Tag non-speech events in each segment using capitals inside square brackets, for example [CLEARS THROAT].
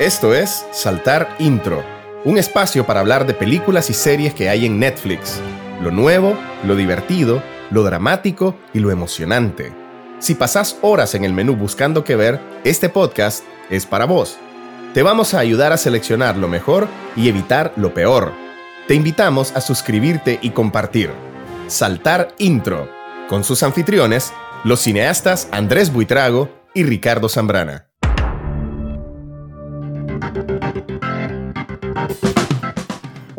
Esto es Saltar Intro, un espacio para hablar de películas y series que hay en Netflix. Lo nuevo, lo divertido, lo dramático y lo emocionante. Si pasás horas en el menú buscando qué ver, este podcast es para vos. Te vamos a ayudar a seleccionar lo mejor y evitar lo peor. Te invitamos a suscribirte y compartir. Saltar Intro, con sus anfitriones, los cineastas Andrés Buitrago y Ricardo Zambrana.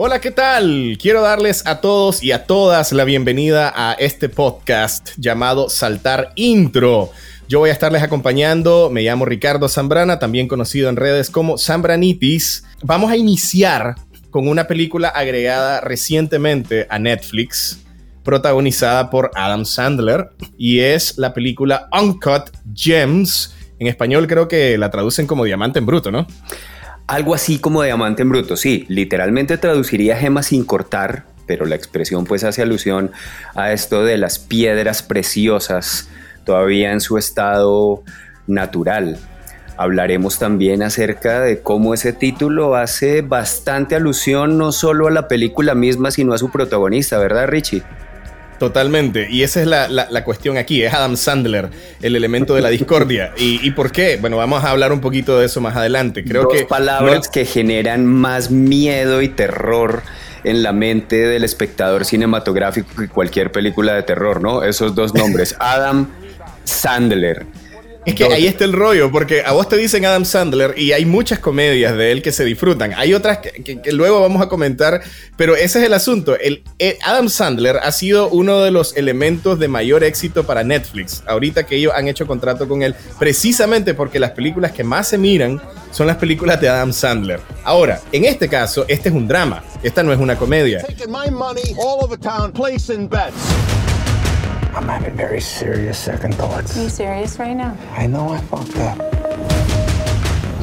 Hola, ¿qué tal? Quiero darles a todos y a todas la bienvenida a este podcast llamado Saltar Intro. Yo voy a estarles acompañando, me llamo Ricardo Zambrana, también conocido en redes como Zambranitis. Vamos a iniciar con una película agregada recientemente a Netflix, protagonizada por Adam Sandler, y es la película Uncut Gems. En español creo que la traducen como Diamante en Bruto, ¿no? Algo así como diamante en bruto, sí, literalmente traduciría gema sin cortar, pero la expresión pues hace alusión a esto de las piedras preciosas todavía en su estado natural. Hablaremos también acerca de cómo ese título hace bastante alusión no solo a la película misma, sino a su protagonista, ¿verdad Richie? Totalmente. Y esa es la, cuestión aquí. Es Adam Sandler, el elemento de la discordia. ¿Y, por qué? Bueno, vamos a hablar un poquito de eso más adelante. Creo Dos que. palabras que generan más miedo y terror en la mente del espectador cinematográfico que cualquier película de terror, ¿no? Esos dos nombres. Adam Sandler. Es que ahí está el rollo, porque a vos te dicen Adam Sandler y hay muchas comedias de él que se disfrutan. Hay otras que, luego vamos a comentar, pero ese es el asunto. El, Adam Sandler ha sido uno de los elementos de mayor éxito para Netflix. Ahorita que ellos han hecho contrato con él, precisamente porque las películas que más se miran son las películas de Adam Sandler. Ahora, en este caso, este es un drama. Esta no es una comedia. I'm having very serious second thoughts. Are you serious right now? I know I fucked up.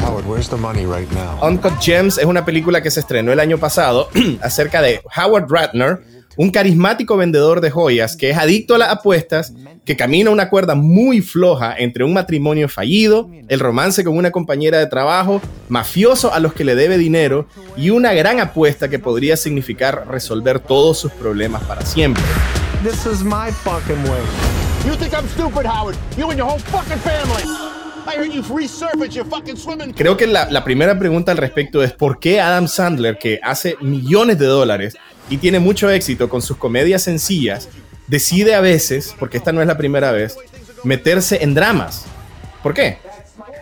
Howard, where's the money right now? Uncut Gems es una película que se estrenó el año pasado [CLEARS THROAT] acerca de Howard Ratner, un carismático vendedor de joyas que es adicto a las apuestas, que camina una cuerda muy floja entre un matrimonio fallido, el romance con una compañera de trabajo, mafioso a los que le debe dinero y una gran apuesta que podría significar resolver todos sus problemas para siempre. This is my fucking way. You think I'm stupid, Howard? You and your whole fucking family. I heard you resurface your fucking swimming. Creo que la, la primera pregunta al respecto es por qué Adam Sandler, que hace millones de dólares y tiene mucho éxito con sus comedias sencillas, decide a veces, porque esta no es la primera vez, meterse en dramas. ¿Por qué?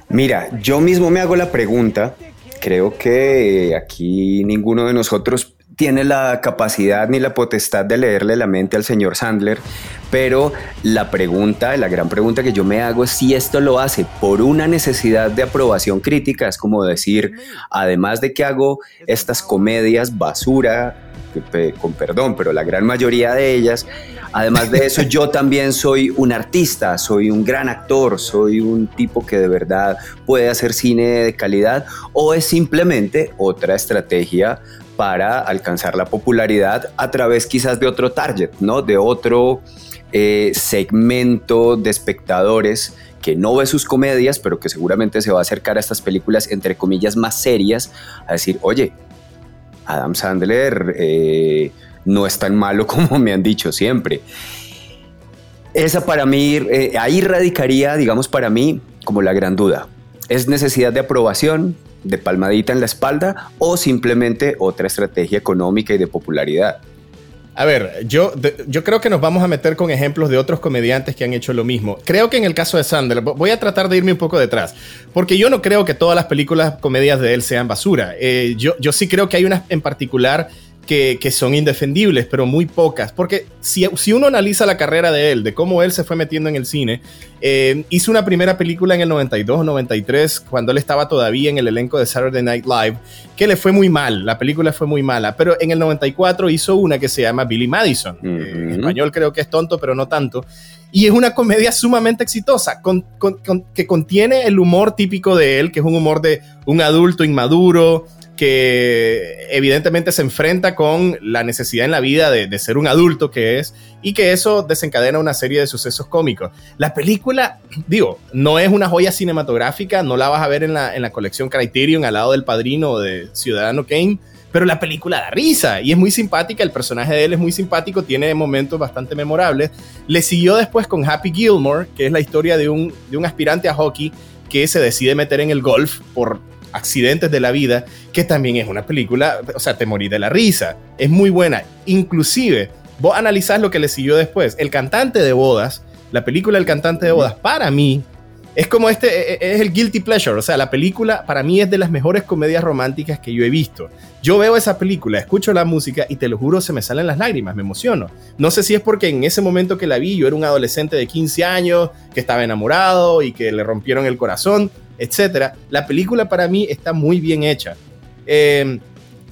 Mira, yo mismo me hago la pregunta. Creo que aquí ninguno de nosotros tiene la capacidad ni la potestad de leerle la mente al señor Sandler, pero la pregunta, la gran pregunta que yo me hago es si esto lo hace por una necesidad de aprobación crítica, es como decir, además de que hago estas comedias basura, con perdón, pero la gran mayoría de ellas, además de eso yo también soy un artista, soy un gran actor, soy un tipo que de verdad puede hacer cine de calidad, o es simplemente otra estrategia para alcanzar la popularidad a través quizás de otro target, ¿no? De otro eh, segmento de espectadores que no ve sus comedias, pero que seguramente se va a acercar a estas películas, entre comillas, más serias, a decir, oye, Adam Sandler eh, no es tan malo [LAUGHS] como me han dicho siempre. Esa para mí, eh, ahí radicaría, digamos, para mí, como la gran duda. ¿Es necesidad de aprobación? De palmadita en la espalda o simplemente otra estrategia económica y de popularidad. A ver, yo, yo creo que nos vamos a meter con ejemplos de otros comediantes que han hecho lo mismo. Creo que en el caso de Sandler, voy a tratar de irme un poco detrás, porque yo no creo que todas las películas comedias de él sean basura. Eh, yo, yo sí creo que hay unas en particular que, son indefendibles, pero muy pocas. Porque si, si, uno analiza la carrera de él, de cómo él se fue metiendo en el cine, eh, hizo una primera película en el 92 o 93, cuando él estaba todavía en el elenco de Saturday Night Live, que le fue muy mal, la película fue muy mala. Pero en el 94 hizo una que se llama Billy Madison. Eh, en español creo que es tonto, pero no tanto. Y es una comedia sumamente exitosa, que contiene el humor típico de él, que es un humor de un adulto inmaduro, que evidentemente se enfrenta con la necesidad en la vida de, ser un adulto que es y que eso desencadena una serie de sucesos cómicos. La película, digo, no es una joya cinematográfica, no la vas a ver en la, en la colección Criterion al lado del padrino de Ciudadano Kane, pero la película da risa y es muy simpática, el personaje de él es muy simpático, tiene momentos bastante memorables. Le siguió después con Happy Gilmore, que es la historia de un, de un aspirante a hockey que se decide meter en el golf por accidentes de la vida, que también es una película, o sea, te morí de la risa, es muy buena. Inclusive, vos analizás lo que le siguió después. El cantante de bodas, la película El cantante de bodas, para mí, es como este, e, e, es el guilty pleasure, o sea, la película para mí es de las mejores comedias románticas que yo he visto. Yo veo esa película, escucho la música y te lo juro, se me salen las lágrimas, me emociono. No sé si es porque en ese momento que la vi yo era un adolescente de 15 años, que estaba enamorado y que le rompieron el corazón, etc. La película para mí está muy bien hecha. Em,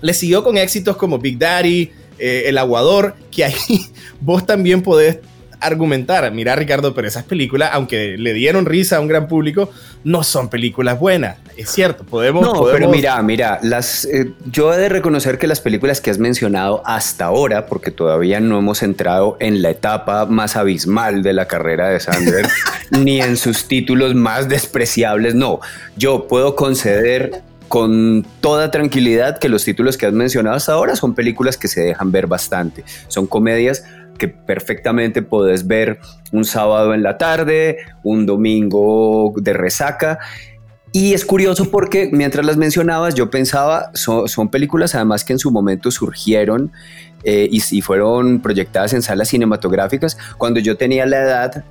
le siguió con éxitos como Big Daddy, eh, El Aguador, que ahí [LAUGHS] vos también podés argumentar, mira Ricardo, pero esas películas, aunque le dieron risa a un gran público, no son películas buenas. Es cierto, podemos... No, pero mira, mira, las, eh, yo he de reconocer que las películas que has mencionado hasta ahora, porque todavía no hemos entrado en la etapa más abismal de la carrera de Sanders, [LAUGHS] ni en sus títulos más despreciables, no, yo puedo conceder con toda tranquilidad que los títulos que has mencionado hasta ahora son películas que se dejan ver bastante. Son comedias que perfectamente podés ver un sábado en la tarde, un domingo de resaca. Y es curioso porque mientras las mencionabas, yo pensaba, son, películas además que en su momento surgieron eh, y, y, fueron proyectadas en salas cinematográficas cuando yo tenía la edad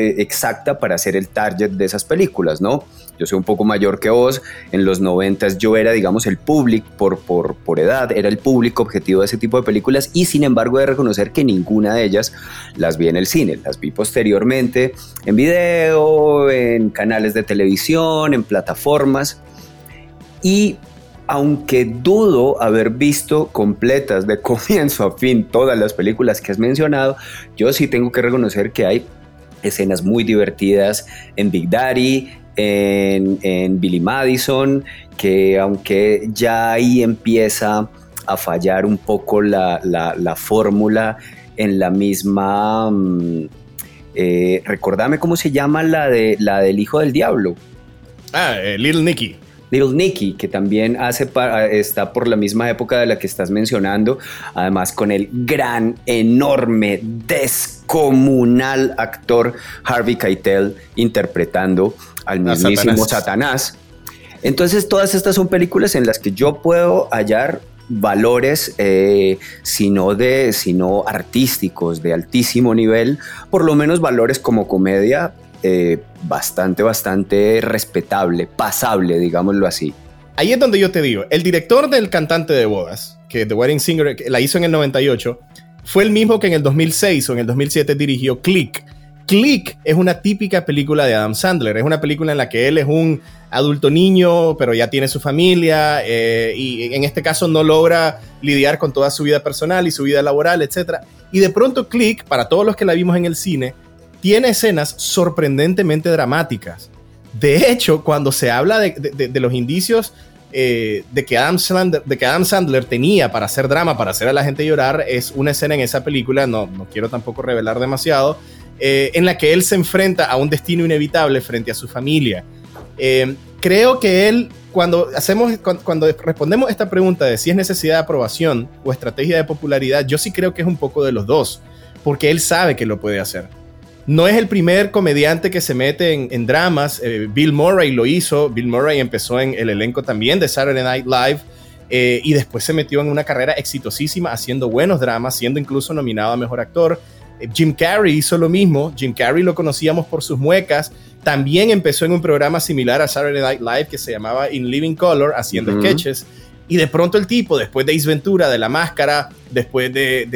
eh, exacta para ser el target de esas películas, ¿no? Yo soy un poco mayor que vos, en los 90 yo era, digamos, el público por, por, por edad, era el público objetivo de ese tipo de películas y sin embargo de reconocer que ninguna de ellas las vi en el cine, las vi posteriormente en video, en canales de televisión, en plataformas y aunque dudo haber visto completas de [LAUGHS] comienzo a fin todas las películas que has mencionado, yo sí tengo que reconocer que hay escenas muy divertidas en Big Daddy, en, Billy Madison, que aunque ya ahí empieza a fallar un poco la, fórmula en la misma... Mm, eh, recordame cómo se llama la, de, la del Hijo del Diablo. Ah, eh, Little Nicky. Little Nicky, que también hace está por la misma época de la que estás mencionando, además con el gran, enorme, descomunal actor Harvey Keitel interpretando al mismísimo Satanás. Entonces todas estas son películas en las que yo puedo hallar valores, eh, sino de, sino artísticos de altísimo nivel, por lo menos valores como comedia eh, bastante, bastante respetable, pasable, digámoslo así. Ahí es donde yo te digo, el director del cantante de bodas, que The Wedding Singer la hizo en el 98, fue el mismo que en el 2006 o en el 2007 dirigió Click. Click es una típica película de Adam Sandler, es una película en la que él es un adulto niño, pero ya tiene su familia eh, y en este caso no logra lidiar con toda su vida personal y su vida laboral, etc. Y de pronto Click, para todos los que la vimos en el cine, tiene escenas sorprendentemente dramáticas. De hecho, cuando se habla de, los indicios eh, de, que Adam Sandler, tenía para hacer drama, para hacer a la gente llorar, es una escena en esa película, no, no quiero tampoco revelar demasiado, eh, en la que él se enfrenta a un destino inevitable frente a su familia. Eh, creo que él, cuando, hacemos, cuando, cuando respondemos esta pregunta de si es necesidad de aprobación o estrategia de popularidad, yo sí creo que es un poco de los dos, porque él sabe que lo puede hacer. No es el primer comediante que se mete en, dramas. Eh, Bill Murray lo hizo. Bill Murray empezó en el elenco también de Saturday Night Live. Eh, y después se metió en una carrera exitosísima haciendo buenos dramas, siendo incluso nominado a Mejor Actor. Eh, Jim Carrey hizo lo mismo. Jim Carrey lo conocíamos por sus muecas. También empezó en un programa similar a Saturday Night Live que se llamaba In Living Color, haciendo sketches. Y de pronto el tipo, después de Isventura, de La Máscara, después de,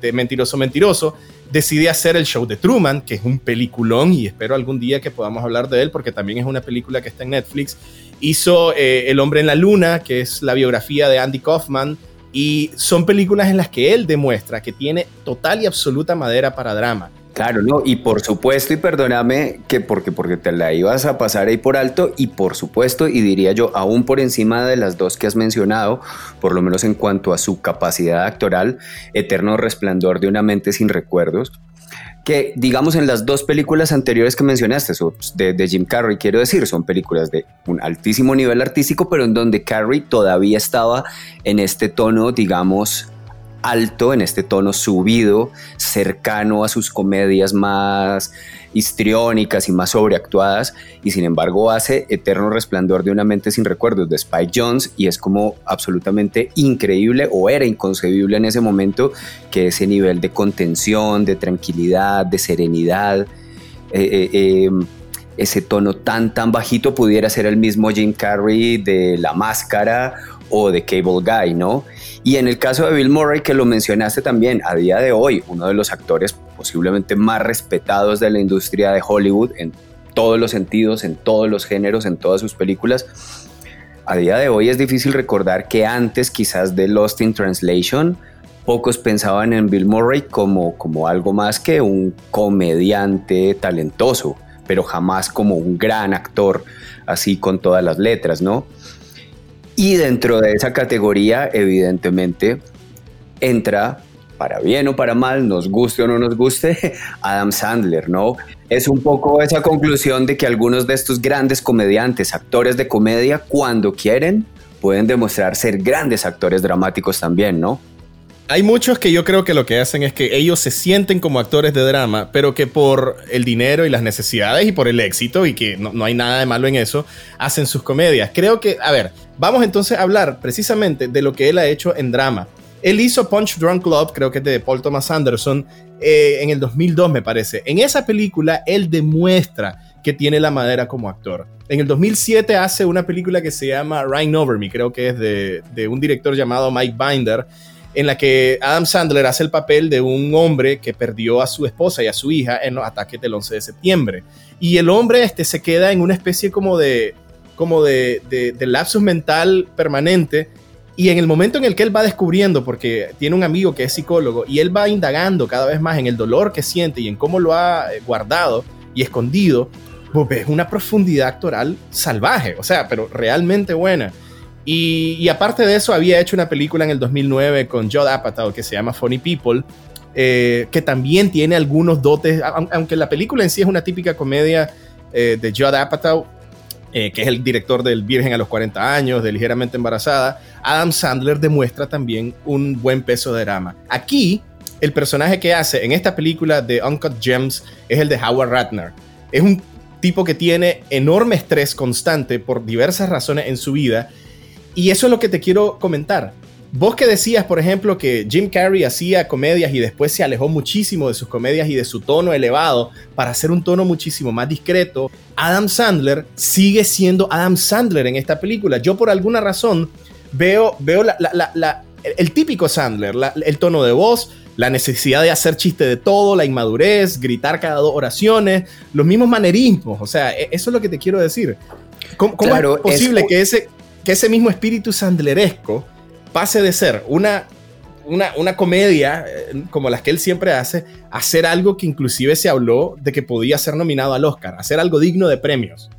de Mentiroso Mentiroso, decide hacer el show de Truman, que es un peliculón y espero algún día que podamos hablar de él porque también es una película que está en Netflix. Hizo eh, El hombre en la luna, que es la biografía de Andy Kaufman, y son películas en las que él demuestra que tiene total y absoluta madera para drama. Claro, no, y por supuesto, y perdóname que porque, porque te la ibas a pasar ahí por alto, y por supuesto, y diría yo, aún por encima de las dos que has mencionado, por lo menos en cuanto a su capacidad actoral, Eterno Resplandor de una mente sin recuerdos, que digamos en las dos películas anteriores que mencionaste, de, de, Jim Carrey, quiero decir, son películas de un altísimo nivel artístico, pero en donde Carrey todavía estaba en este tono, digamos, alto, en este tono subido, cercano a sus comedias más histriónicas y más sobreactuadas, y sin embargo hace Eterno Resplandor de una mente sin recuerdos de Spike Jones, y es como absolutamente increíble, o era inconcebible en ese momento, que ese nivel de contención, de tranquilidad, de serenidad, eh, eh, em, ese tono tan tan bajito pudiera ser el mismo Jim Carrey de La Máscara o de Cable Guy, ¿no? Y en el caso de Bill Murray, que lo mencionaste también, a día de hoy, uno de los actores posiblemente más respetados de la industria de Hollywood en todos los sentidos, en todos los géneros, en todas sus películas. A día de hoy es difícil recordar que antes quizás de Lost in Translation, pocos pensaban en Bill Murray como, como algo más que un comediante talentoso, pero jamás como un gran actor, así con todas las letras, ¿no? Y dentro de esa categoría, evidentemente, entra, para bien o para mal, nos guste o no nos guste, [LAUGHS] Adam Sandler, ¿no? Es un poco esa conclusión de que algunos de estos grandes comediantes, actores de comedia, cuando quieren, pueden demostrar ser grandes actores dramáticos también, ¿no? Hay muchos que yo creo que lo que hacen es que ellos se sienten como actores de drama, pero que por el dinero y las necesidades y por el éxito, y que no, hay nada de malo en eso, hacen sus comedias. Creo que, a ver, vamos entonces a hablar precisamente de lo que él ha hecho en drama. Él hizo Punch Drunk Club, creo que es de Paul Thomas Anderson, eh, en el 2002 me parece. En esa película él demuestra que tiene la madera como actor. En el 2007 hace una película que se llama Rhine Over Me, creo que es de, de un director llamado Mike Binder, en la que Adam Sandler hace el papel de un hombre que perdió a su esposa y a su hija en los ataques del 11 de septiembre. Y el hombre este, se queda en una especie como de, como de, de, lapsus mental permanente. Y en el momento en el que él va descubriendo, porque tiene un amigo que es psicólogo, y él va indagando cada vez más en el dolor que siente y en cómo lo ha eh, guardado y escondido, pues ves una profundidad actoral salvaje, o sea, pero realmente buena. Y, aparte de eso, había hecho una película en el 2009 con Judd Apatow que se llama Funny People, eh, que también tiene algunos dotes, aunque la película en sí es una típica comedia eh, de Judd Apatow, eh, que es el director del Virgen a los 40 años, de Ligeramente Embarazada, Adam Sandler demuestra también un buen peso de drama. Aquí, el personaje que hace en esta película de Uncut Gems es el de Howard Ratner. Es un tipo que tiene enorme estrés constante por diversas razones en su vida y eso es lo que te quiero comentar. Vos que decías, por ejemplo, que Jim Carrey hacía comedias y después se alejó muchísimo de sus comedias y de su tono elevado para hacer un tono muchísimo más discreto, Adam Sandler sigue siendo Adam Sandler en esta película. Yo por alguna razón veo, veo el típico Sandler, el tono de voz, la necesidad de hacer chiste de todo, la inmadurez, gritar cada dos oraciones, los mismos manerismos. O sea, e, eso es lo que te quiero decir. ¿Cómo, es posible que ese que ese mismo espíritu sandleresco pase de ser una, una, comedia eh, como las que él siempre hace, a ser algo que inclusive se habló de que podía ser nominado al Oscar, a ser algo digno de premios.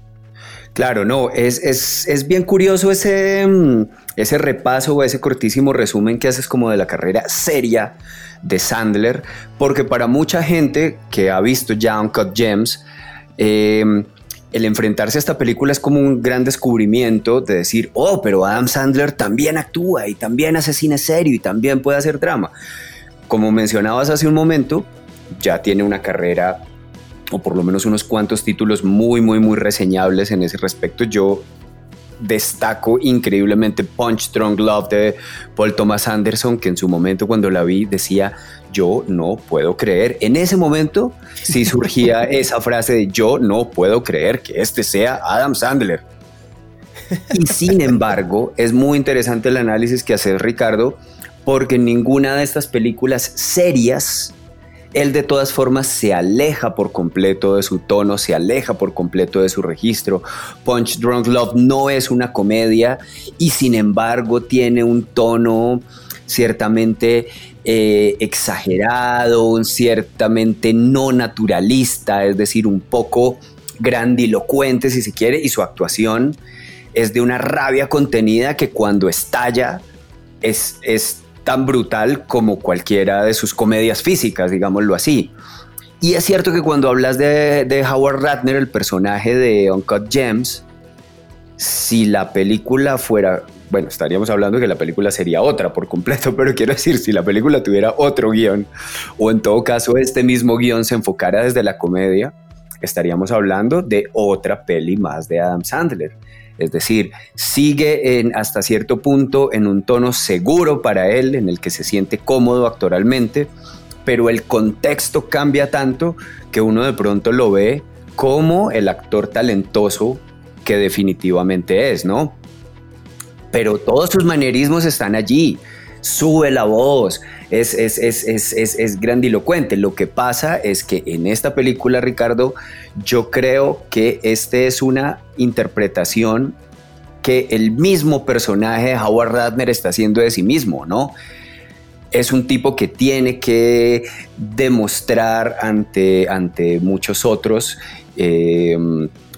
Claro, no, es, es, bien curioso ese, mm, ese repaso o ese cortísimo resumen que haces como de la carrera seria de Sandler, porque para mucha gente que ha visto ya Uncut Gems, eh, el enfrentarse a esta película es como un gran descubrimiento de decir, oh, pero Adam Sandler también actúa y también hace cine serio y también puede hacer drama. Como mencionabas hace un momento, ya tiene una carrera o por lo menos unos cuantos títulos muy, muy, muy reseñables en ese respecto. Yo destaco increíblemente Punch Strong Love de Paul Thomas Anderson, que en su momento cuando la vi decía, yo no puedo creer. En ese momento sí [LAUGHS] surgía esa frase de yo no puedo creer que este sea Adam Sandler. Y sin embargo, es muy interesante el análisis que hace Ricardo, porque en ninguna de estas películas serias él de todas formas se aleja por completo de su tono, se aleja por completo de su registro. Punch Drunk Love no es una comedia y sin embargo tiene un tono ciertamente eh, exagerado, un ciertamente no naturalista, es decir, un poco grandilocuente si se quiere, y su actuación es de una rabia contenida que cuando estalla es, es tan brutal como cualquiera de sus comedias físicas, digámoslo así. Y es cierto que cuando hablas de, Howard Ratner, el personaje de Uncut Gems, si la película fuera, bueno, estaríamos hablando de que la película sería otra por completo, [LAUGHS] pero quiero decir, si la película tuviera otro guion, o en todo caso este mismo guion se enfocara desde la comedia, estaríamos hablando de otra peli más de Adam Sandler. Es decir, sigue en, hasta cierto punto en un tono seguro para él, en el que se siente cómodo actoralmente, pero el contexto cambia tanto que uno de pronto lo ve como el actor talentoso que definitivamente es, ¿no? Pero todos sus manierismos están allí. Sube la voz, es, es, es, es, grandilocuente. Lo que pasa es que en esta película, Ricardo, yo creo que esta es una interpretación que el mismo personaje Howard Ratner está haciendo de sí mismo, ¿no? Es un tipo que tiene que demostrar ante, ante muchos otros eh,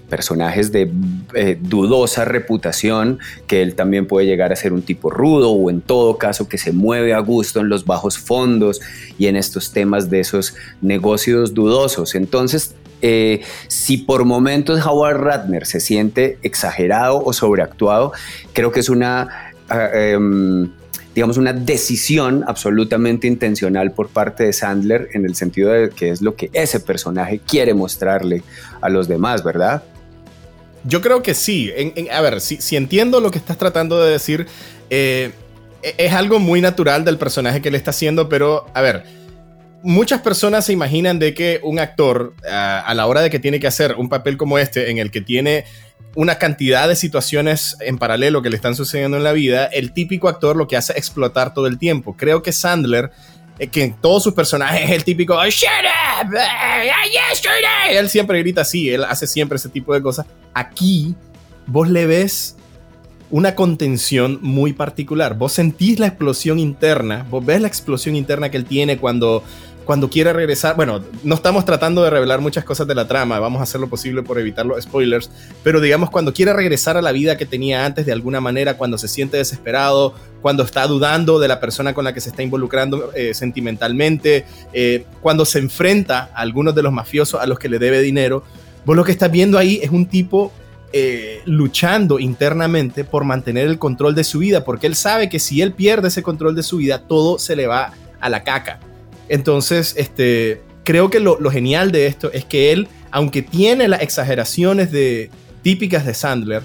personajes de eh, dudosa reputación, que él también puede llegar a ser un tipo rudo o en todo caso que se mueve a gusto en los bajos fondos y en estos temas de esos negocios dudosos. Entonces, eh, si por momentos Howard Ratner se siente exagerado o sobreactuado, creo que es una... Ah, em, digamos, una decisión absolutamente intencional por parte de Sandler en el sentido de que es lo que ese personaje quiere mostrarle a los demás, ¿verdad? Yo creo que sí. a ver, si, entiendo lo que estás tratando de decir, eh, e, es algo muy natural del personaje que le está haciendo, pero a ver, muchas personas se imaginan de que un actor, a, la hora de que tiene que hacer un papel como este, en el que tiene una cantidad de situaciones en paralelo que le están sucediendo en la vida, el típico actor lo que hace es explotar todo el tiempo. Creo que Sandler que en todos sus personajes es el típico shut up, yesterday. Él siempre grita así, él hace siempre ese tipo de cosas. Aquí vos le ves una contención muy particular. Vos sentís la explosión interna, vos ves la explosión interna que él tiene cuando cuando quiere regresar, bueno, no estamos tratando de revelar muchas cosas de la trama, vamos a hacer lo posible por evitar los spoilers, pero digamos cuando quiere regresar a la vida que tenía antes de alguna manera, cuando se siente desesperado, cuando está dudando de la persona con la que se está involucrando eh, sentimentalmente, eh, cuando se enfrenta a algunos de los mafiosos a los que le debe dinero, vos lo que estás viendo ahí es un tipo eh, luchando internamente por mantener el control de su vida, porque él sabe que si él pierde ese control de su vida, todo se le va a la caca. Entonces, este, creo que lo, genial de esto es que él, aunque tiene las exageraciones típicas de Sandler,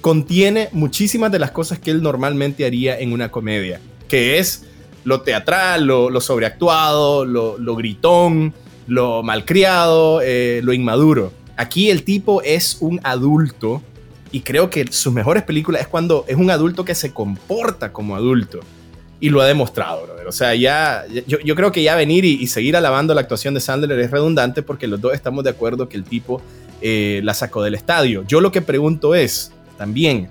contiene muchísimas de las cosas que él normalmente haría en una comedia, que es lo teatral, lo, sobreactuado, lo, gritón, lo malcriado, eh, lo inmaduro. Aquí el tipo es un adulto y creo que sus mejores películas es cuando es un adulto que se comporta como adulto y lo ha demostrado, brother. O sea, ya, yo, creo que ya venir y, seguir alabando la actuación de Sandler es redundante porque los dos estamos de acuerdo que el tipo eh, la sacó del estadio. Yo lo que pregunto es, también,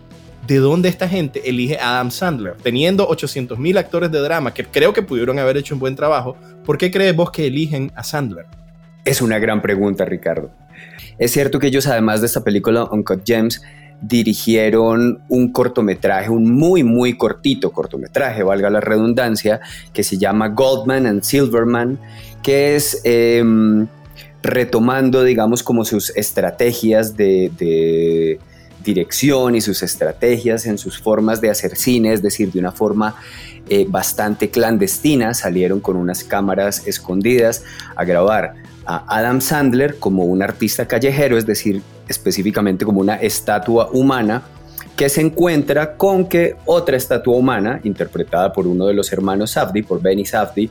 ¿de dónde esta gente elige a Adam Sandler? Teniendo 800 mil actores de drama que creo que pudieron haber hecho un buen trabajo, ¿por qué crees vos que eligen a Sandler? Es una gran pregunta, Ricardo. Es cierto que ellos, además de esta película Uncut Gems, dirigieron un cortometraje, un muy, muy cortito cortometraje, valga la redundancia, que se llama Goldman and Silverman, que es em, retomando, digamos, como sus estrategias de, dirección y sus estrategias en sus formas de hacer cine, es decir, de una forma eh, bastante clandestina, salieron con unas cámaras escondidas a grabar a Adam Sandler como un artista callejero, es decir, específicamente como una estatua humana, que se encuentra con que otra estatua humana, interpretada por uno de los hermanos Safdie, por Benny Safdie,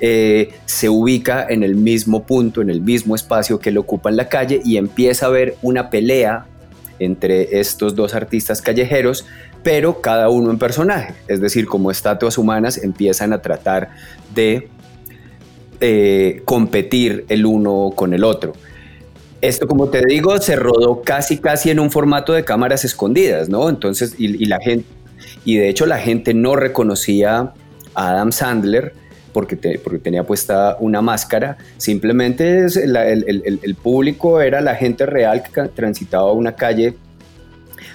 eh, se ubica en el mismo punto, en el mismo espacio que él ocupa en la calle y empieza a haber una pelea entre estos dos artistas callejeros, pero cada uno en personaje. Es decir, como estatuas humanas empiezan a tratar de eh, competir el uno con el otro. Esto, como te digo, se rodó casi, casi en un formato de cámaras escondidas, ¿no? Entonces, y, la gente, y de hecho la gente no reconocía Adam Sandler porque, porque tenía puesta una máscara, simplemente el, público era la gente real que transitaba una calle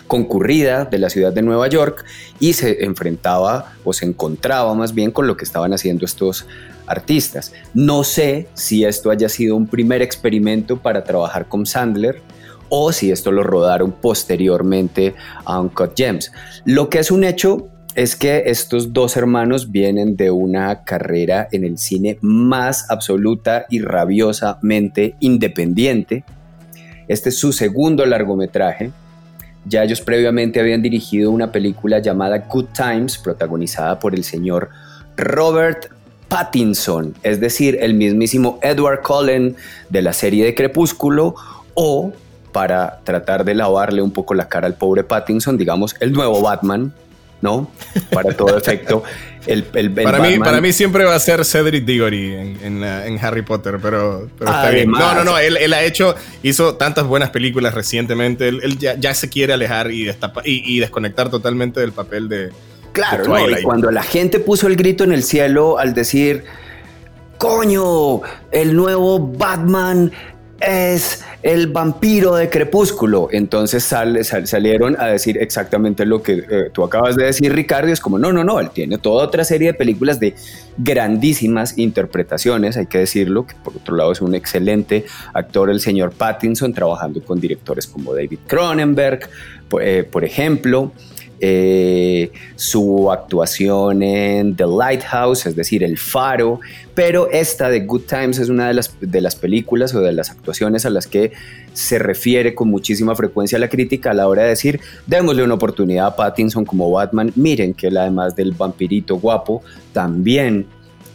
concurrida de la ciudad de Nueva York y se enfrentaba o se encontraba más bien con lo que estaban haciendo estos artistas. No sé si esto haya sido un primer experimento para trabajar con Sandler o si esto lo rodaron posteriormente a Uncut Gems. Lo que es un hecho es que estos dos hermanos vienen de una carrera en el cine más absoluta y rabiosamente independiente. Este es su segundo largometraje. Ya ellos previamente habían dirigido una película llamada Good Times, protagonizada por el señor Robert Pattinson, es decir, el mismísimo Edward Cullen de la serie de Crepúsculo, o para tratar de lavarle un poco la cara al pobre Pattinson, digamos, el nuevo Batman, ¿no? Para todo efecto. [LAUGHS] El, para, mí, para mí siempre va a ser Cedric Diggory en, Harry Potter, pero, está bien. No, no, no, él, ha hecho, hizo tantas buenas películas recientemente, él, ya, se quiere alejar y, y, desconectar totalmente del papel de... Claro, cuando la gente puso el grito en el cielo al decir, coño, el nuevo Batman es el vampiro de Crepúsculo. Entonces salieron a decir exactamente lo que eh, tú acabas de decir, Ricardo. es como, no, no, no, él tiene toda otra serie de películas de grandísimas interpretaciones, hay que decirlo, que por otro lado es un excelente actor, el señor Pattinson, trabajando con directores como David Cronenberg, eh, por ejemplo. Eh, su actuación en The Lighthouse, es decir, El Faro, pero esta de Good Times es una de las, de las películas o de las actuaciones a las que se refiere con muchísima frecuencia la crítica a la hora de decir, démosle una oportunidad a Pattinson como Batman, miren que él además del vampirito guapo, también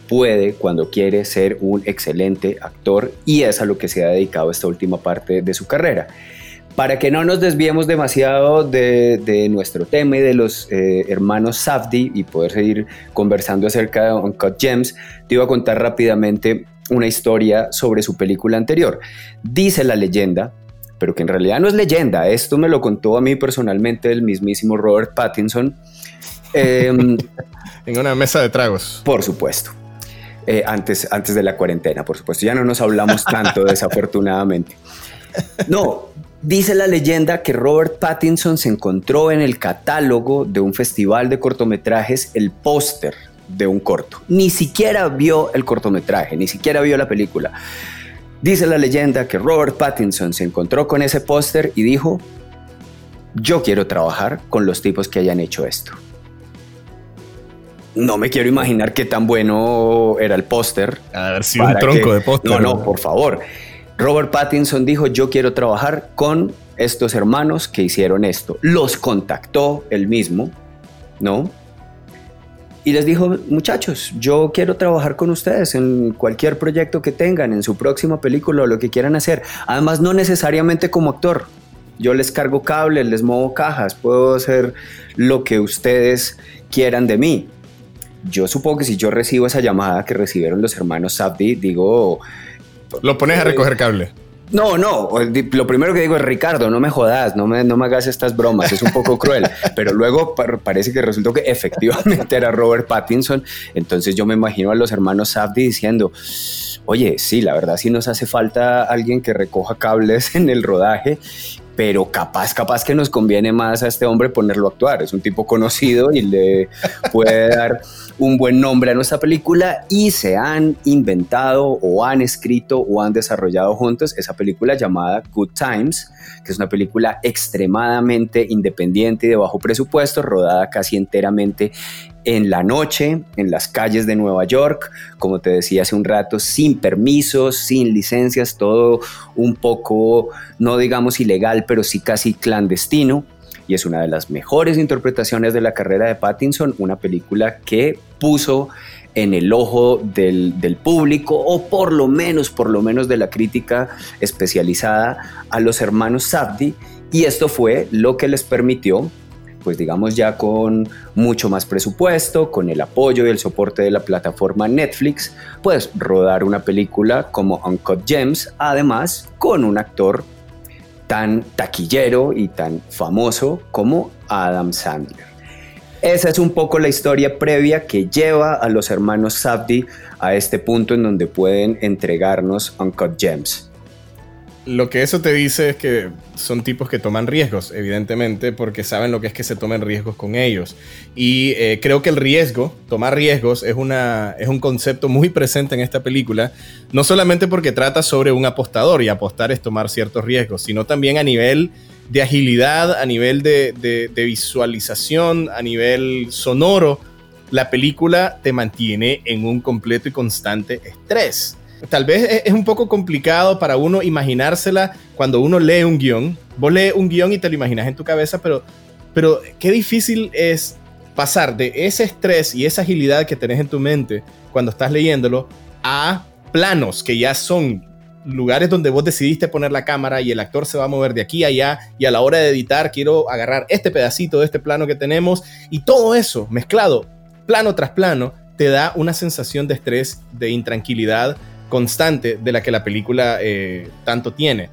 puede cuando quiere ser un excelente actor y es a lo que se ha dedicado esta última parte de su carrera. Para que no nos desviemos demasiado de, nuestro tema y de los eh, hermanos Safdie y poder seguir conversando acerca de Uncut Gems, te iba a contar rápidamente una historia sobre su película anterior. Dice la leyenda, pero que en realidad no es leyenda, esto me lo contó a mí personalmente el mismísimo Robert Pattinson. Em, [LAUGHS] en una mesa de tragos. Por supuesto. Eh, antes, antes de la cuarentena, por supuesto. Ya no nos hablamos tanto, [LAUGHS] desafortunadamente. No, Dice la leyenda que Robert Pattinson se encontró en el catálogo de un festival de cortometrajes el póster de un corto. Ni siquiera vio el cortometraje, ni siquiera vio la película. Dice la leyenda que Robert Pattinson se encontró con ese póster y dijo, yo quiero trabajar con los tipos que hayan hecho esto. No me quiero imaginar qué tan bueno era el póster. A ver si un tronco de póster. No, no, por favor. Robert Pattinson dijo, yo quiero trabajar con estos hermanos que hicieron esto. Los contactó él mismo, ¿no? Y les dijo, muchachos, yo quiero trabajar con ustedes en cualquier proyecto que tengan, en su próxima película o lo que quieran hacer. Además, no necesariamente como actor. Yo les cargo cables, les muevo cajas, puedo hacer lo que ustedes quieran de mí. Yo supongo que si yo recibo esa llamada que recibieron los hermanos Sabdi, digo, lo pones a recoger cable. No, no, lo primero que digo es Ricardo, no me jodas, no me, no me hagas estas bromas, es un poco cruel, [LAUGHS] pero luego parece que resultó que efectivamente era Robert Pattinson, entonces yo me imagino a los hermanos Safdie diciendo, oye, sí, la verdad sí nos hace falta alguien que recoja cables en el rodaje pero capaz, capaz que nos conviene más a este hombre ponerlo a actuar. Es un tipo conocido y le puede dar un buen nombre a nuestra película y se han inventado o han escrito o han desarrollado juntos esa película llamada Good Times, que es una película extremadamente independiente y de bajo presupuesto, rodada casi enteramente en la noche, en las calles de Nueva York, como te decía hace un rato, sin permisos, sin licencias, todo un poco, no digamos ilegal, pero sí casi clandestino. Y es una de las mejores interpretaciones de la carrera de Pattinson, una película que puso en el ojo del, público o por lo menos, por lo menos de la crítica especializada a los hermanos Safdie y esto fue lo que les permitió pues digamos ya con mucho más presupuesto, con el apoyo y el soporte de la plataforma Netflix, pues rodar una película como Uncut Gems, además con un actor tan taquillero y tan famoso como Adam Sandler. esa es un poco la historia previa que lleva a los hermanos Sabdi a este punto en donde pueden entregarnos Uncut Gems lo que eso te dice es que son tipos que toman riesgos, evidentemente, porque saben lo que es que se tomen riesgos con ellos. Y eh, creo que el riesgo, tomar riesgos, es, una, es un concepto muy presente en esta película, no solamente porque trata sobre un apostador y apostar es tomar ciertos riesgos, sino también a nivel de agilidad, a nivel de, de visualización, a nivel sonoro. La película te mantiene en un completo y constante estrés tal vez es un poco complicado para uno imaginársela cuando uno lee un guion. Vos lees un guion y te lo imaginas en tu cabeza, pero, pero qué difícil es pasar de ese estrés y esa agilidad que tenés en tu mente cuando estás leyéndolo a planos que ya son lugares donde vos decidiste poner la cámara y el actor se va a mover de aquí a allá y a la hora de editar quiero agarrar este pedacito de este plano que tenemos y todo eso mezclado plano tras plano te da una sensación de estrés, de intranquilidad, constante de la que la película eh, tanto tiene.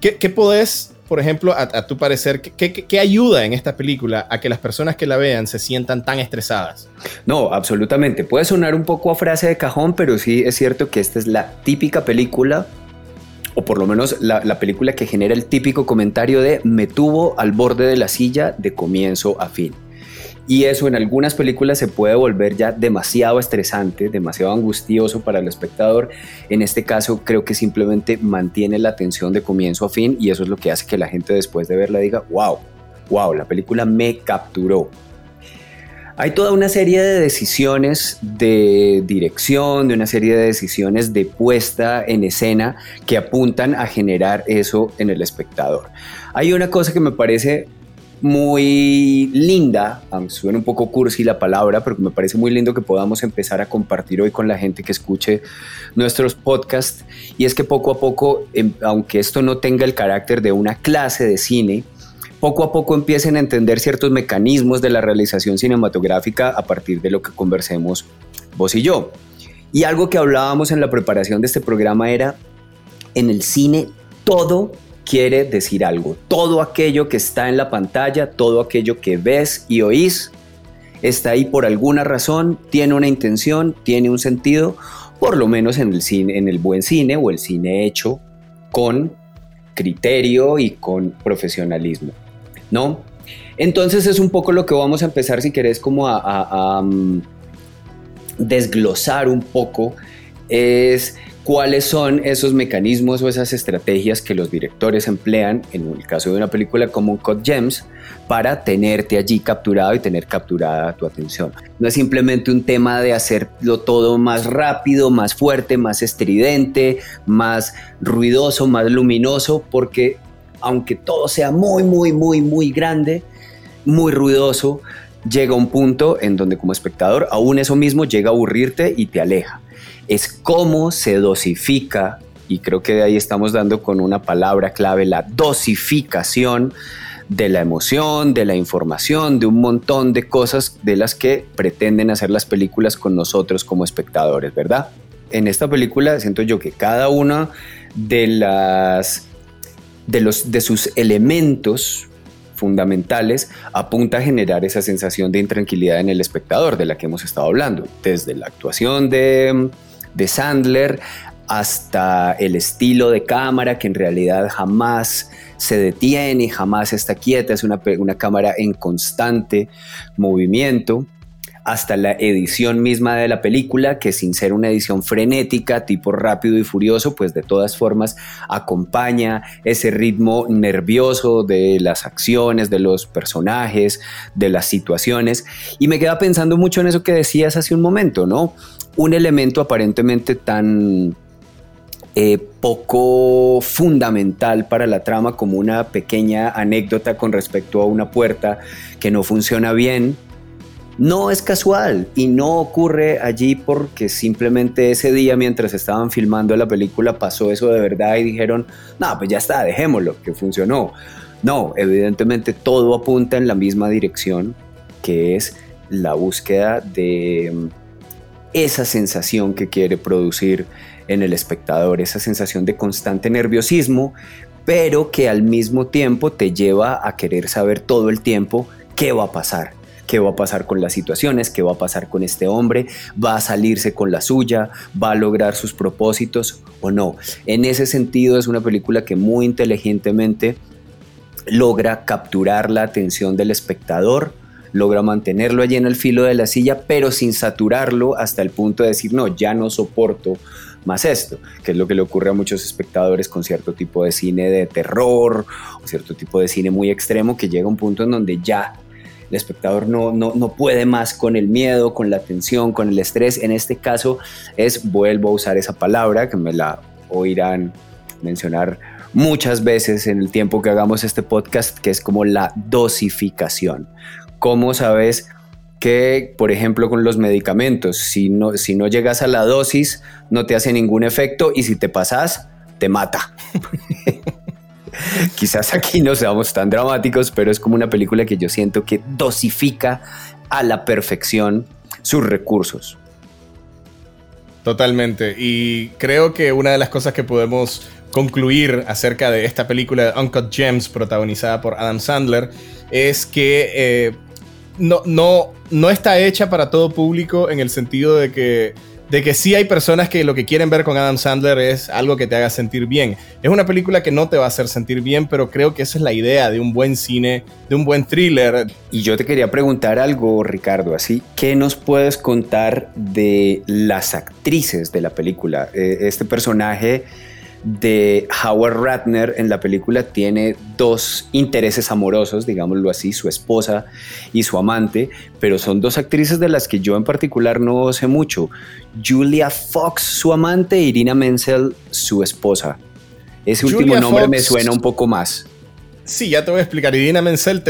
¿Qué, qué podés, por ejemplo, a, tu parecer, ¿qué, ayuda en esta película a que las personas que la vean se sientan tan estresadas? No, absolutamente. Puede sonar un poco a frase de cajón, pero sí es cierto que esta es la típica película o por lo menos la, película que genera el típico comentario de me tuvo al borde de la silla de comienzo a fin. Y eso en algunas películas se puede volver ya demasiado estresante, demasiado angustioso para el espectador. En este caso creo que simplemente mantiene la atención de comienzo a fin y eso es lo que hace que la gente después de verla diga, wow, wow, la película me capturó. Hay toda una serie de decisiones de dirección, de una serie de decisiones de puesta en escena que apuntan a generar eso en el espectador. Hay una cosa que me parece muy linda, suena un poco cursi la palabra, pero me parece muy lindo que podamos empezar a compartir hoy con la gente que escuche nuestros podcasts. Y es que poco a poco, em, aunque esto no tenga el carácter de una clase de cine, poco a poco empiecen a entender ciertos mecanismos de la realización cinematográfica a partir de lo que conversemos vos y yo. Y algo que hablábamos en la preparación de este programa era, en el cine todo quiere decir algo. Todo aquello que está en la pantalla, todo aquello que ves y oís, está ahí por alguna razón, tiene una intención, tiene un sentido, por lo menos en el cine, en el buen cine o el cine hecho con criterio y con profesionalismo, ¿no? Entonces es un poco lo que vamos a empezar, si querés, como a, a mm, desglosar un poco, es cuáles son esos mecanismos o esas estrategias que los directores emplean, en el caso de una película como Cut Gems, para tenerte allí capturado y tener capturada tu atención. No es simplemente un tema de hacerlo todo más rápido, más fuerte, más estridente, más ruidoso, más luminoso, porque aunque todo sea muy, muy, muy, muy grande, muy ruidoso, llega un punto en donde como espectador aún eso mismo llega a aburrirte y te aleja es cómo se dosifica, y creo que de ahí estamos dando con una palabra clave, la dosificación de la emoción, de la información, de un montón de cosas de las que pretenden hacer las películas con nosotros como espectadores, ¿verdad? En esta película siento yo que cada una de las de los de sus elementos fundamentales apunta a generar esa sensación de intranquilidad en el espectador de la que hemos estado hablando, desde la actuación de de Sandler hasta el estilo de cámara que en realidad jamás se detiene, jamás está quieta, es una, una cámara en constante movimiento hasta la edición misma de la película, que sin ser una edición frenética, tipo rápido y furioso, pues de todas formas acompaña ese ritmo nervioso de las acciones, de los personajes, de las situaciones. Y me queda pensando mucho en eso que decías hace un momento, ¿no? Un elemento aparentemente tan eh, poco fundamental para la trama como una pequeña anécdota con respecto a una puerta que no funciona bien no es casual y no ocurre allí porque simplemente ese día mientras estaban filmando la película pasó eso de verdad y dijeron, no, pues ya está, dejémoslo, que funcionó. No, evidentemente todo apunta en la misma dirección, que es la búsqueda de esa sensación que quiere producir en el espectador, esa sensación de constante nerviosismo, pero que al mismo tiempo te lleva a querer saber todo el tiempo qué va a pasar qué va a pasar con las situaciones, qué va a pasar con este hombre, va a salirse con la suya, va a lograr sus propósitos o no. En ese sentido es una película que muy inteligentemente logra capturar la atención del espectador, logra mantenerlo allí en el filo de la silla, pero sin saturarlo hasta el punto de decir, no, ya no soporto más esto, que es lo que le ocurre a muchos espectadores con cierto tipo de cine de terror o cierto tipo de cine muy extremo que llega a un punto en donde ya el espectador no, no, no puede más con el miedo, con la tensión, con el estrés. En este caso es, vuelvo a usar esa palabra que me la oirán mencionar muchas veces en el tiempo que hagamos este podcast, que es como la dosificación. ¿Cómo sabes que, por ejemplo, con los medicamentos, si no, si no llegas a la dosis, no te hace ningún efecto y si te pasas, te mata? [LAUGHS] Quizás aquí no seamos tan dramáticos, pero es como una película que yo siento que dosifica a la perfección sus recursos. Totalmente. Y creo que una de las cosas que podemos concluir acerca de esta película Uncut Gems protagonizada por Adam Sandler es que eh, no, no, no está hecha para todo público en el sentido de que, de que sí hay personas que lo que quieren ver con Adam Sandler es algo que te haga sentir bien. Es una película que no te va a hacer sentir bien, pero creo que esa es la idea de un buen cine, de un buen thriller. Y yo te quería preguntar algo, Ricardo, así, ¿qué nos puedes contar de las actrices de la película? Eh, este personaje de Howard Ratner en la película tiene dos intereses amorosos, digámoslo así, su esposa y su amante, pero son dos actrices de las que yo en particular no sé mucho. Julia Fox, su amante, e Irina Menzel, su esposa. Ese último nombre me suena un poco más. Sí, ya te voy a explicar. Irina Menzel,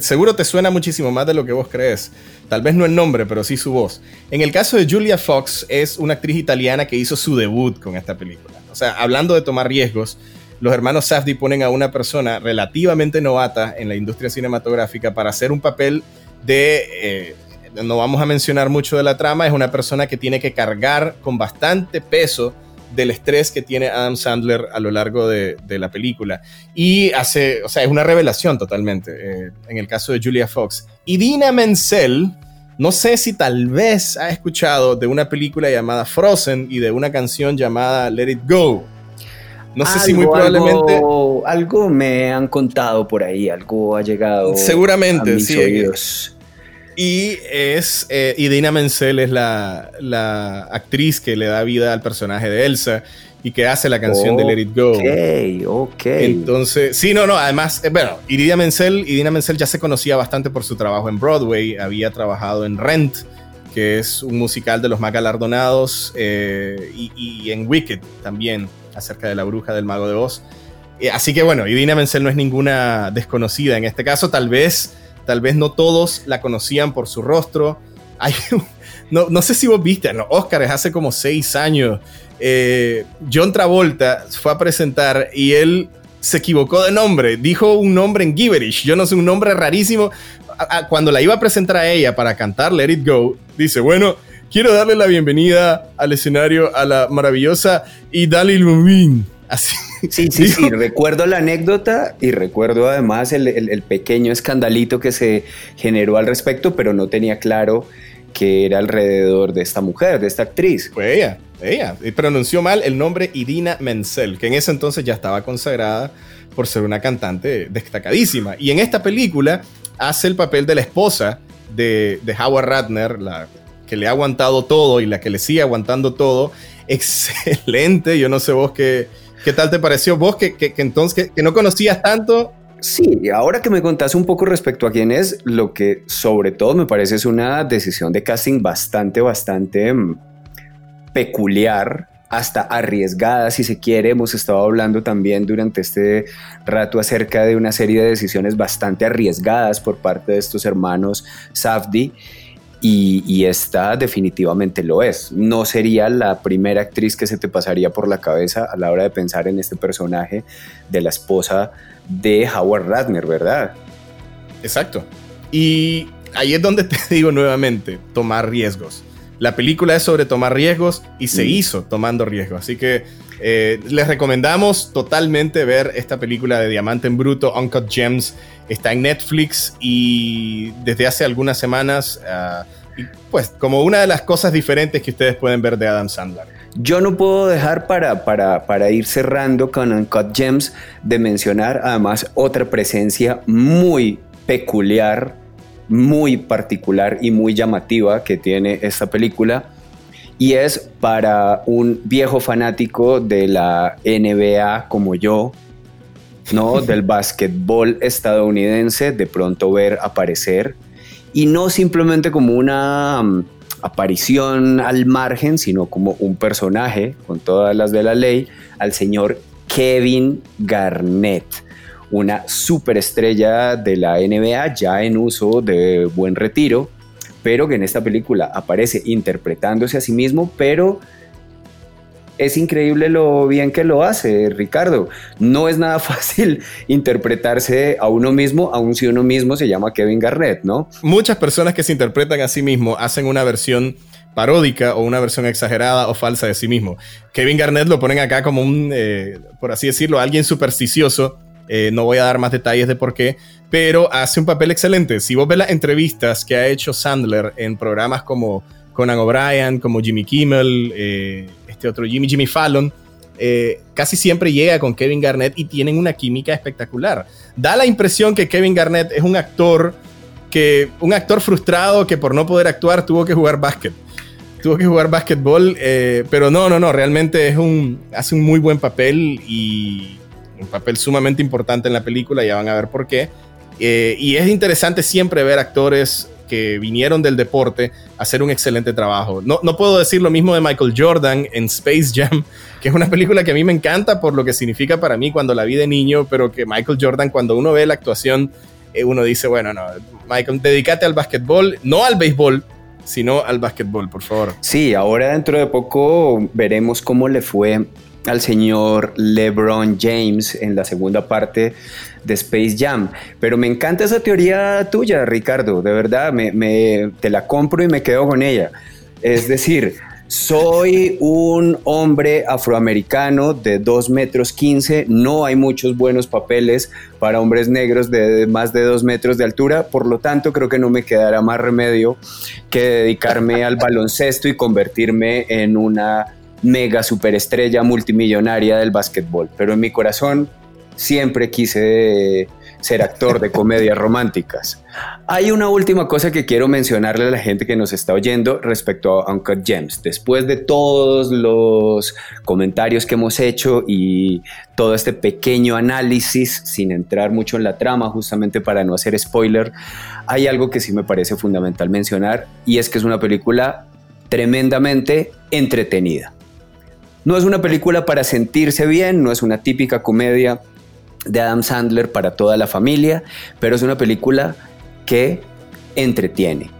seguro te suena muchísimo más de lo que vos crees. Tal vez no el nombre, pero sí su voz. En el caso de Julia Fox, es una actriz italiana que hizo su debut con esta película. Sea, hablando de tomar riesgos, los hermanos Safdie ponen a una persona relativamente novata en la industria cinematográfica para hacer un papel de... Eh, no vamos a mencionar mucho de la trama, es una persona que tiene que cargar con bastante peso del estrés que tiene Adam Sandler a lo largo de, la película. Y hace, o sea, es una revelación totalmente eh, en el caso de Julia Fox. Y Dina Menzel, no sé si tal vez ha escuchado de una película llamada Frozen y de una canción llamada Let It Go. No sé si muy probablemente. Algo, me han contado por ahí, algo ha llegado. Seguramente, a mis sí. Y es. Eh, y Dina Menzel es la, actriz que le da vida al personaje de Elsa y que hace la canción de Let It Go. Ok, ok. Entonces, sí, no, no, además, eh, bueno, y Dina Menzel, Menzel ya se conocía bastante por su trabajo en Broadway, había trabajado en Rent, que es un musical de los más galardonados, eh, y, en Wicked también, acerca de la bruja del mago de Oz. así que bueno, Idina Menzel no es ninguna desconocida en este caso, tal vez Tal vez no todos la conocían por su rostro. Hay, [LAUGHS] no, no, sé si vos viste, en los Oscars hace como seis años, eh, John Travolta fue a presentar y él se equivocó de nombre. Dijo un nombre en Gibberish. Yo no sé, un nombre rarísimo. Cuando la iba a presentar a ella para cantar Let It Go, dice, bueno, quiero darle la bienvenida al escenario a la maravillosa Idali Lumin. Así. [LAUGHS] Sí, sí, sí, recuerdo la anécdota y recuerdo además el, pequeño escandalito que se generó al respecto, pero no tenía claro que era alrededor de esta mujer, de esta actriz. Fue ella, ella. Y pronunció mal el nombre Idina Menzel, que en ese entonces ya estaba consagrada por ser una cantante destacadísima. Y en esta película hace el papel de la esposa de, de Howard Ratner, la que le ha aguantado todo y la que le sigue aguantando todo. [LAUGHS] Excelente, yo no sé vos qué ¿Qué tal te pareció vos que, entonces que, no conocías tanto? Sí, ahora que me contás un poco respecto a quién es, lo que sobre todo me parece es una decisión de casting bastante, bastante mm, peculiar, hasta arriesgada si se quiere. Hemos estado hablando también durante este rato acerca de una serie de decisiones bastante arriesgadas por parte de estos hermanos Safdi y, esta definitivamente lo es. No sería la primera actriz que se te pasaría por la cabeza a la hora de pensar en este personaje de la esposa de Howard Ratner, ¿verdad? Exacto. Y ahí es donde [LAUGHS] te digo nuevamente, tomar riesgos. La película es sobre tomar riesgos y se mm. hizo tomando riesgos. Así que eh, les recomendamos totalmente ver esta película de Diamante en Bruto, Uncut Gems. Está en Netflix y desde hace algunas semanas, ah, pues como una de las cosas diferentes que ustedes pueden ver de Adam Sandler. Yo no puedo dejar para, para, para ir cerrando con Uncut Gems de mencionar además otra presencia muy peculiar, muy particular y muy llamativa que tiene esta película y es para un viejo fanático de la NBA como yo, ¿no? [LAUGHS] Del básquetbol estadounidense, de pronto ver aparecer, y no simplemente como una mm, aparición al margen, sino como un personaje, con todas las de la ley, al señor Kevin Garnett, una superestrella de la NBA ya en uso de buen retiro pero que en esta película aparece interpretándose a sí mismo, pero es increíble lo bien que lo hace, Ricardo. No es nada [LAUGHS] fácil interpretarse a uno mismo, aun si uno mismo se llama Kevin Garnett, ¿no? Muchas personas que se interpretan a sí mismo hacen una versión paródica o una versión exagerada o falsa de sí mismo. Kevin Garnett lo ponen acá como un, eh, por así decirlo, alguien supersticioso. Eh, no voy a dar más detalles de por qué, pero hace un papel excelente. Si vos ves las entrevistas que ha hecho Sandler en programas como Conan O'Brien, como Jimmy Kimmel, eh, este otro Jimmy Jimmy Fallon, eh, casi siempre llega con Kevin Garnett y tienen una química espectacular. Da la impresión que Kevin Garnett es un actor que un actor frustrado que por no poder actuar tuvo que jugar básquet. Tuvo que jugar básquetbol, eh, pero no, no, no, realmente es un, hace un muy buen papel y un papel sumamente importante en la película, ya van a ver por qué. Eh, y es interesante siempre ver actores que vinieron del deporte hacer un excelente trabajo. No, no puedo decir lo mismo de Michael Jordan en Space Jam, [LAUGHS] que es una película que a mí me encanta por lo que significa para mí cuando la vi de niño, pero que Michael Jordan, cuando uno ve la actuación, eh, uno dice, bueno, no, Michael, dedícate al básquetbol, no al béisbol, sino al básquetbol, por favor. Sí, ahora dentro de poco veremos cómo le fue al señor LeBron James en la segunda parte de Space Jam. Pero me encanta esa teoría tuya, Ricardo. De verdad, me, te la compro y me quedo con ella. Es decir, soy un hombre afroamericano de 2 metros 15. No hay muchos buenos papeles para hombres negros de más de 2 metros de altura. Por lo tanto, creo que no me quedará más remedio que dedicarme al [LAUGHS] baloncesto y convertirme en una mega superestrella multimillonaria del básquetbol, pero en mi corazón siempre quise ser actor de comedias [LAUGHS] románticas. Hay una última cosa que quiero mencionarle a la gente que nos está oyendo respecto a Uncut Gems. Después de todos los comentarios que hemos hecho y todo este pequeño análisis, sin entrar mucho en la trama, justamente para no hacer spoiler, hay algo que sí me parece fundamental mencionar y es que es una película tremendamente entretenida. No es una película para sentirse bien, no es una típica comedia de Adam Sandler para toda la familia, pero es una película que entretiene.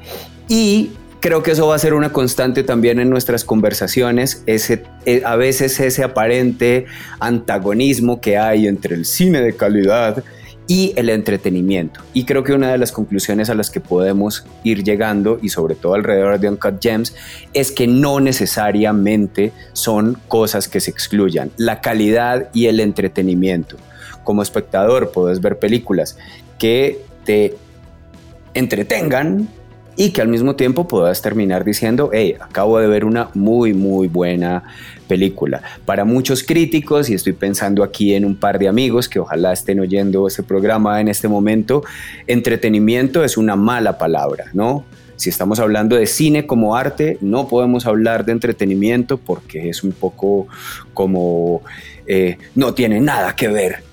Y creo que eso va a ser una constante también en nuestras conversaciones, ese, eh, a veces ese aparente antagonismo que hay entre el cine de calidad y el entretenimiento. Y creo que una de las conclusiones a las que podemos ir llegando, y sobre todo alrededor de Uncut Gems, es que no necesariamente son cosas que se excluyan. La calidad y el entretenimiento. Como espectador puedes ver películas que te entretengan, y que al mismo tiempo puedas terminar diciendo, hey, acabo de ver una muy, muy buena película. Para muchos críticos, y estoy pensando aquí en un par de amigos que ojalá estén oyendo este programa en este momento, entretenimiento es una mala palabra, ¿no? Si estamos hablando de cine como arte, no podemos hablar de entretenimiento porque es un poco como eh, no tiene nada que ver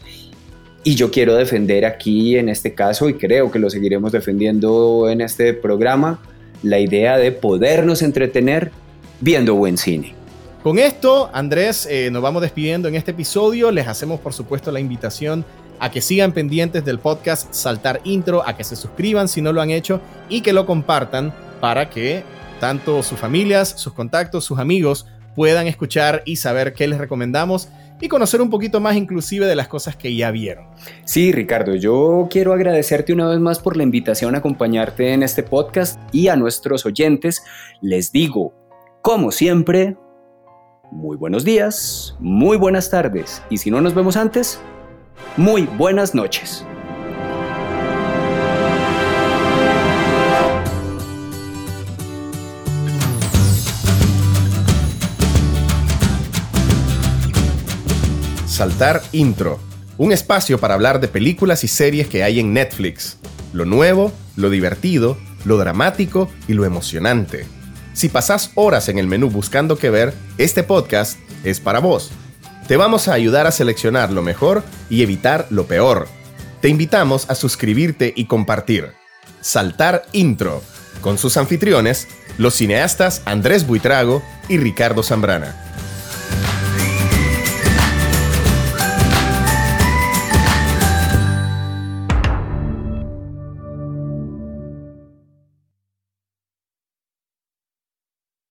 y yo quiero defender aquí en este caso, y creo que lo seguiremos defendiendo en este programa, la idea de podernos entretener viendo buen cine. Con esto, Andrés, eh, nos vamos despidiendo en este episodio. Les hacemos, por supuesto, la invitación a que sigan pendientes del podcast Saltar Intro, a que se suscriban si no lo han hecho y que lo compartan para que tanto sus familias, sus contactos, sus amigos puedan escuchar y saber qué les recomendamos y conocer un poquito más inclusive de las cosas que ya vieron. Sí, Ricardo, yo quiero agradecerte una vez más por la invitación a acompañarte en este podcast y a nuestros oyentes les digo, como siempre, muy buenos días, muy buenas tardes y si no nos vemos antes, muy buenas noches. Saltar Intro, un espacio para hablar de películas y series que hay en Netflix, lo nuevo, lo divertido, lo dramático y lo emocionante. Si pasás horas en el menú buscando qué ver, este podcast es para vos. Te vamos a ayudar a seleccionar lo mejor y evitar lo peor. Te invitamos a suscribirte y compartir. Saltar Intro, con sus anfitriones, los cineastas Andrés Buitrago y Ricardo Zambrana.